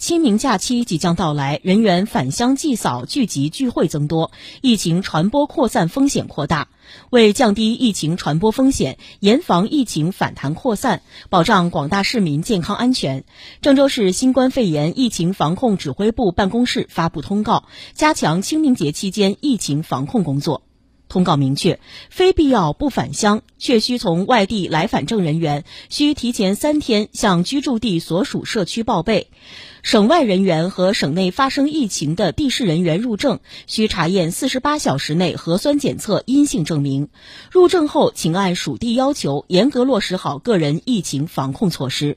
清明假期即将到来，人员返乡祭扫聚集聚会增多，疫情传播扩散风险扩大。为降低疫情传播风险，严防疫情反弹扩散，保障广大市民健康安全，郑州市新冠肺炎疫情防控指挥部办公室发布通告，加强清明节期间疫情防控工作。通告明确，非必要不返乡，确需从外地来返证人员需提前三天向居住地所属社区报备；省外人员和省内发生疫情的地市人员入证，需查验四十八小时内核酸检测阴性证明。入证后，请按属地要求严格落实好个人疫情防控措施。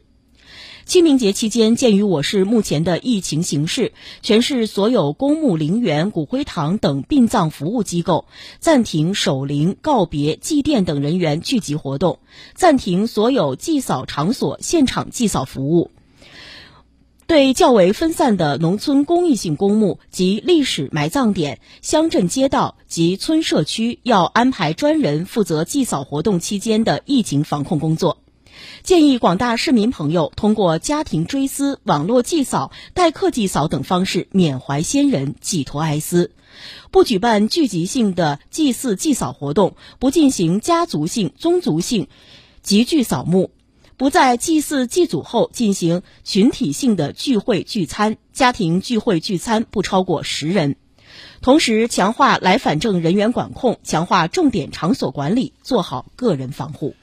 清明节期间，鉴于我市目前的疫情形势，全市所有公墓陵园、骨灰堂等殡葬服务机构暂停守灵、告别、祭奠等人员聚集活动，暂停所有祭扫场所现场祭扫服务。对较为分散的农村公益性公墓及历史埋葬点、乡镇街道及村社区，要安排专人负责祭扫活动期间的疫情防控工作。建议广大市民朋友通过家庭追思、网络祭扫、代客祭扫等方式缅怀先人、寄托哀思，不举办聚集性的祭祀祭扫活动，不进行家族性、宗族性集聚扫墓，不在祭祀祭祖后进行群体性的聚会聚餐，家庭聚会聚餐不超过十人。同时，强化来返证人员管控，强化重点场所管理，做好个人防护。